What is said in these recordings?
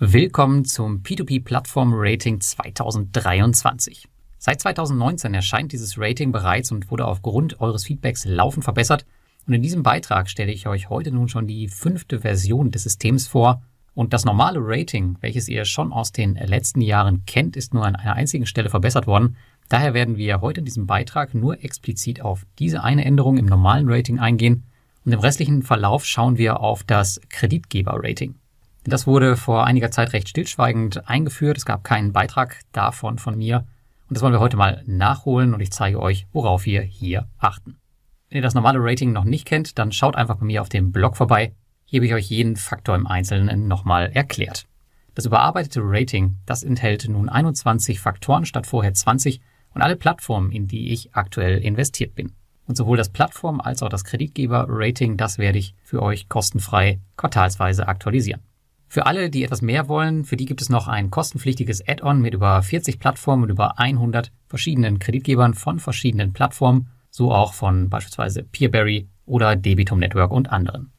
Willkommen zum P2P Plattform Rating 2023. Seit 2019 erscheint dieses Rating bereits und wurde aufgrund eures Feedbacks laufend verbessert. Und in diesem Beitrag stelle ich euch heute nun schon die fünfte Version des Systems vor. Und das normale Rating, welches ihr schon aus den letzten Jahren kennt, ist nur an einer einzigen Stelle verbessert worden. Daher werden wir heute in diesem Beitrag nur explizit auf diese eine Änderung im normalen Rating eingehen. Und im restlichen Verlauf schauen wir auf das Kreditgeber-Rating. Das wurde vor einiger Zeit recht stillschweigend eingeführt. Es gab keinen Beitrag davon von mir. Und das wollen wir heute mal nachholen und ich zeige euch, worauf wir hier achten. Wenn ihr das normale Rating noch nicht kennt, dann schaut einfach bei mir auf dem Blog vorbei. Hier habe ich euch jeden Faktor im Einzelnen nochmal erklärt. Das überarbeitete Rating, das enthält nun 21 Faktoren statt vorher 20 und alle Plattformen, in die ich aktuell investiert bin. Und sowohl das Plattform als auch das Kreditgeber-Rating, das werde ich für euch kostenfrei quartalsweise aktualisieren. Für alle, die etwas mehr wollen, für die gibt es noch ein kostenpflichtiges Add-on mit über 40 Plattformen und über 100 verschiedenen Kreditgebern von verschiedenen Plattformen, so auch von beispielsweise Peerberry oder Debitum Network und anderen.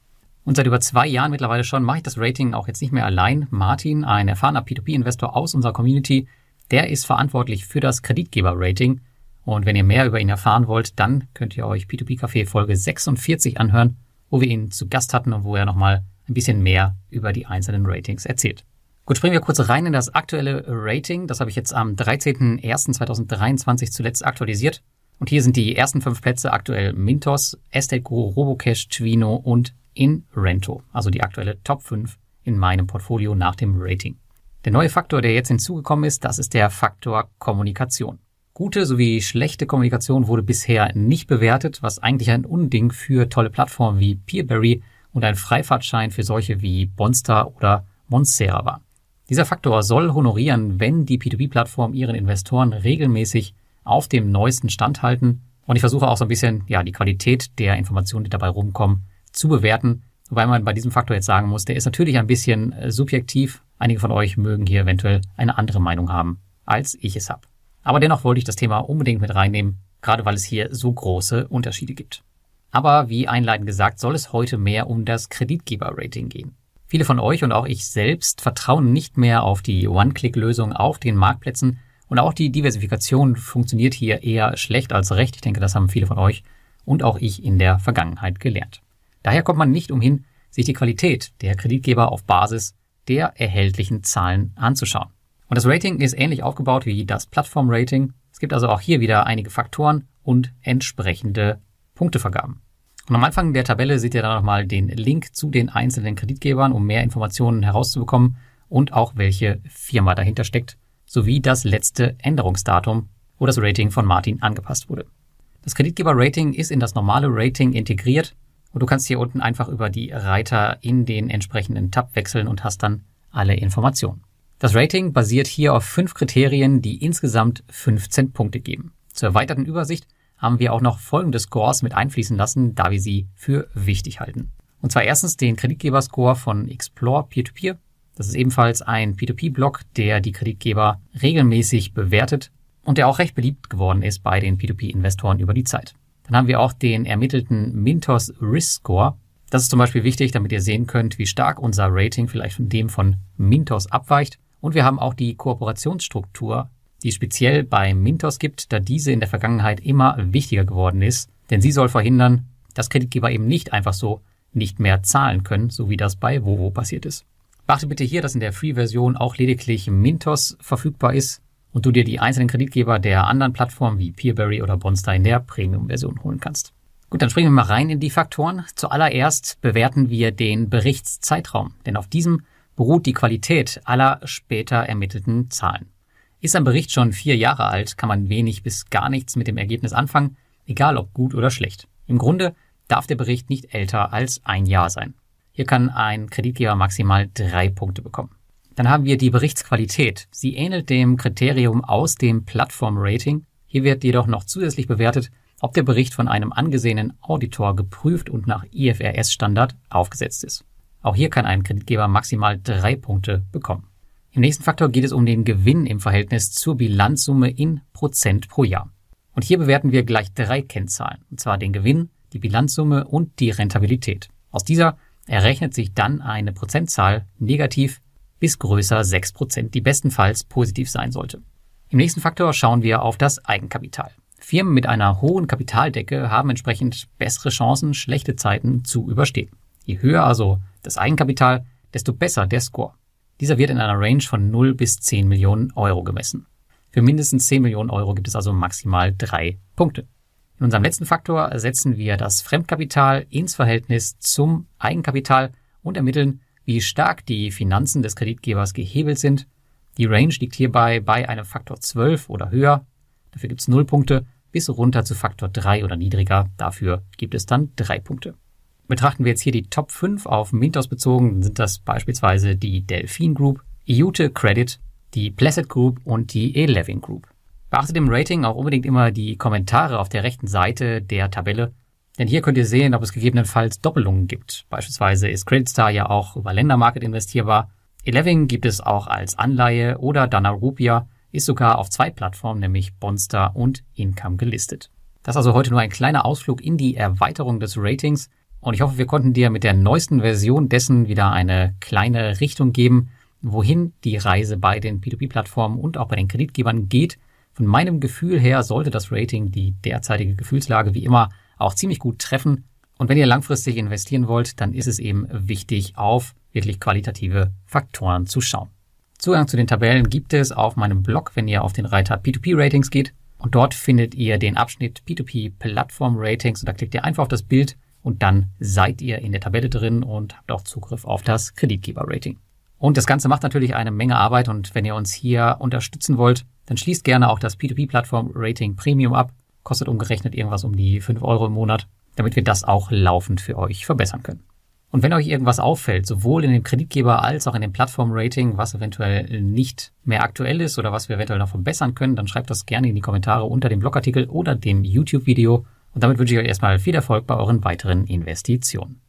Und seit über zwei Jahren mittlerweile schon mache ich das Rating auch jetzt nicht mehr allein. Martin, ein erfahrener P2P-Investor aus unserer Community, der ist verantwortlich für das Kreditgeber-Rating. Und wenn ihr mehr über ihn erfahren wollt, dann könnt ihr euch P2P Café Folge 46 anhören, wo wir ihn zu Gast hatten und wo er nochmal ein bisschen mehr über die einzelnen Ratings erzählt. Gut, springen wir kurz rein in das aktuelle Rating. Das habe ich jetzt am 13.01.2023 zuletzt aktualisiert. Und hier sind die ersten fünf Plätze aktuell Mintos, Estate Guru, Robocash, Twino und Inrento. Also die aktuelle Top 5 in meinem Portfolio nach dem Rating. Der neue Faktor, der jetzt hinzugekommen ist, das ist der Faktor Kommunikation. Gute sowie schlechte Kommunikation wurde bisher nicht bewertet, was eigentlich ein Unding für tolle Plattformen wie Peerberry und ein Freifahrtschein für solche wie Bonster oder Monstera war. Dieser Faktor soll honorieren, wenn die P2P-Plattform ihren Investoren regelmäßig auf dem neuesten Stand halten. Und ich versuche auch so ein bisschen, ja, die Qualität der Informationen, die dabei rumkommen, zu bewerten. Wobei man bei diesem Faktor jetzt sagen muss, der ist natürlich ein bisschen äh, subjektiv. Einige von euch mögen hier eventuell eine andere Meinung haben, als ich es habe. Aber dennoch wollte ich das Thema unbedingt mit reinnehmen, gerade weil es hier so große Unterschiede gibt. Aber wie einleitend gesagt, soll es heute mehr um das Kreditgeber-Rating gehen. Viele von euch und auch ich selbst vertrauen nicht mehr auf die One-Click-Lösung auf den Marktplätzen und auch die Diversifikation funktioniert hier eher schlecht als recht. Ich denke, das haben viele von euch und auch ich in der Vergangenheit gelernt. Daher kommt man nicht umhin, sich die Qualität der Kreditgeber auf Basis der erhältlichen Zahlen anzuschauen. Und das Rating ist ähnlich aufgebaut wie das Plattform-Rating. Es gibt also auch hier wieder einige Faktoren und entsprechende Punktevergaben. Und am Anfang der Tabelle seht ihr dann nochmal den Link zu den einzelnen Kreditgebern, um mehr Informationen herauszubekommen und auch welche Firma dahinter steckt, sowie das letzte Änderungsdatum, wo das Rating von Martin angepasst wurde. Das Kreditgeber-Rating ist in das normale Rating integriert und du kannst hier unten einfach über die Reiter in den entsprechenden Tab wechseln und hast dann alle Informationen. Das Rating basiert hier auf fünf Kriterien, die insgesamt 15 Punkte geben. Zur erweiterten Übersicht haben wir auch noch folgende Scores mit einfließen lassen, da wir sie für wichtig halten. Und zwar erstens den Kreditgeber-Score von Explore Peer-to-Peer. -Peer. Das ist ebenfalls ein P2P-Blog, der die Kreditgeber regelmäßig bewertet und der auch recht beliebt geworden ist bei den P2P-Investoren über die Zeit. Dann haben wir auch den ermittelten Mintos Risk Score. Das ist zum Beispiel wichtig, damit ihr sehen könnt, wie stark unser Rating vielleicht von dem von Mintos abweicht. Und wir haben auch die Kooperationsstruktur die es speziell bei Mintos gibt, da diese in der Vergangenheit immer wichtiger geworden ist, denn sie soll verhindern, dass Kreditgeber eben nicht einfach so nicht mehr zahlen können, so wie das bei Vovo passiert ist. Beachte bitte hier, dass in der Free-Version auch lediglich Mintos verfügbar ist und du dir die einzelnen Kreditgeber der anderen Plattformen wie Peerberry oder Bonster in der Premium-Version holen kannst. Gut, dann springen wir mal rein in die Faktoren. Zuallererst bewerten wir den Berichtszeitraum, denn auf diesem beruht die Qualität aller später ermittelten Zahlen. Ist ein Bericht schon vier Jahre alt, kann man wenig bis gar nichts mit dem Ergebnis anfangen, egal ob gut oder schlecht. Im Grunde darf der Bericht nicht älter als ein Jahr sein. Hier kann ein Kreditgeber maximal drei Punkte bekommen. Dann haben wir die Berichtsqualität. Sie ähnelt dem Kriterium aus dem Plattform-Rating. Hier wird jedoch noch zusätzlich bewertet, ob der Bericht von einem angesehenen Auditor geprüft und nach IFRS-Standard aufgesetzt ist. Auch hier kann ein Kreditgeber maximal drei Punkte bekommen. Im nächsten Faktor geht es um den Gewinn im Verhältnis zur Bilanzsumme in Prozent pro Jahr. Und hier bewerten wir gleich drei Kennzahlen, und zwar den Gewinn, die Bilanzsumme und die Rentabilität. Aus dieser errechnet sich dann eine Prozentzahl negativ bis größer 6%, die bestenfalls positiv sein sollte. Im nächsten Faktor schauen wir auf das Eigenkapital. Firmen mit einer hohen Kapitaldecke haben entsprechend bessere Chancen, schlechte Zeiten zu überstehen. Je höher also das Eigenkapital, desto besser der Score. Dieser wird in einer Range von 0 bis 10 Millionen Euro gemessen. Für mindestens 10 Millionen Euro gibt es also maximal drei Punkte. In unserem letzten Faktor setzen wir das Fremdkapital ins Verhältnis zum Eigenkapital und ermitteln, wie stark die Finanzen des Kreditgebers gehebelt sind. Die Range liegt hierbei bei einem Faktor 12 oder höher. Dafür gibt es 0 Punkte bis runter zu Faktor 3 oder niedriger. Dafür gibt es dann 3 Punkte. Betrachten wir jetzt hier die Top 5 auf Mintos bezogen, sind das beispielsweise die Delphine Group, Iute Credit, die Placid Group und die Eleving Group. Beachtet im Rating auch unbedingt immer die Kommentare auf der rechten Seite der Tabelle, denn hier könnt ihr sehen, ob es gegebenenfalls Doppelungen gibt. Beispielsweise ist Creditstar ja auch über Ländermarket investierbar. Eleving gibt es auch als Anleihe oder Dana Rupia ist sogar auf zwei Plattformen, nämlich Bonstar und Income gelistet. Das ist also heute nur ein kleiner Ausflug in die Erweiterung des Ratings und ich hoffe, wir konnten dir mit der neuesten Version dessen wieder eine kleine Richtung geben, wohin die Reise bei den P2P-Plattformen und auch bei den Kreditgebern geht von meinem Gefühl her sollte das Rating die derzeitige Gefühlslage wie immer auch ziemlich gut treffen. Und wenn ihr langfristig investieren wollt, dann ist es eben wichtig, auf wirklich qualitative Faktoren zu schauen. Zugang zu den Tabellen gibt es auf meinem Blog, wenn ihr auf den Reiter P2P Ratings geht. Und dort findet ihr den Abschnitt P2P Plattform Ratings und da klickt ihr einfach auf das Bild und dann seid ihr in der Tabelle drin und habt auch Zugriff auf das Kreditgeber Rating. Und das Ganze macht natürlich eine Menge Arbeit und wenn ihr uns hier unterstützen wollt, dann schließt gerne auch das P2P-Plattform-Rating Premium ab. Kostet umgerechnet irgendwas um die 5 Euro im Monat, damit wir das auch laufend für euch verbessern können. Und wenn euch irgendwas auffällt, sowohl in dem Kreditgeber als auch in dem Plattform-Rating, was eventuell nicht mehr aktuell ist oder was wir eventuell noch verbessern können, dann schreibt das gerne in die Kommentare unter dem Blogartikel oder dem YouTube-Video. Und damit wünsche ich euch erstmal viel Erfolg bei euren weiteren Investitionen.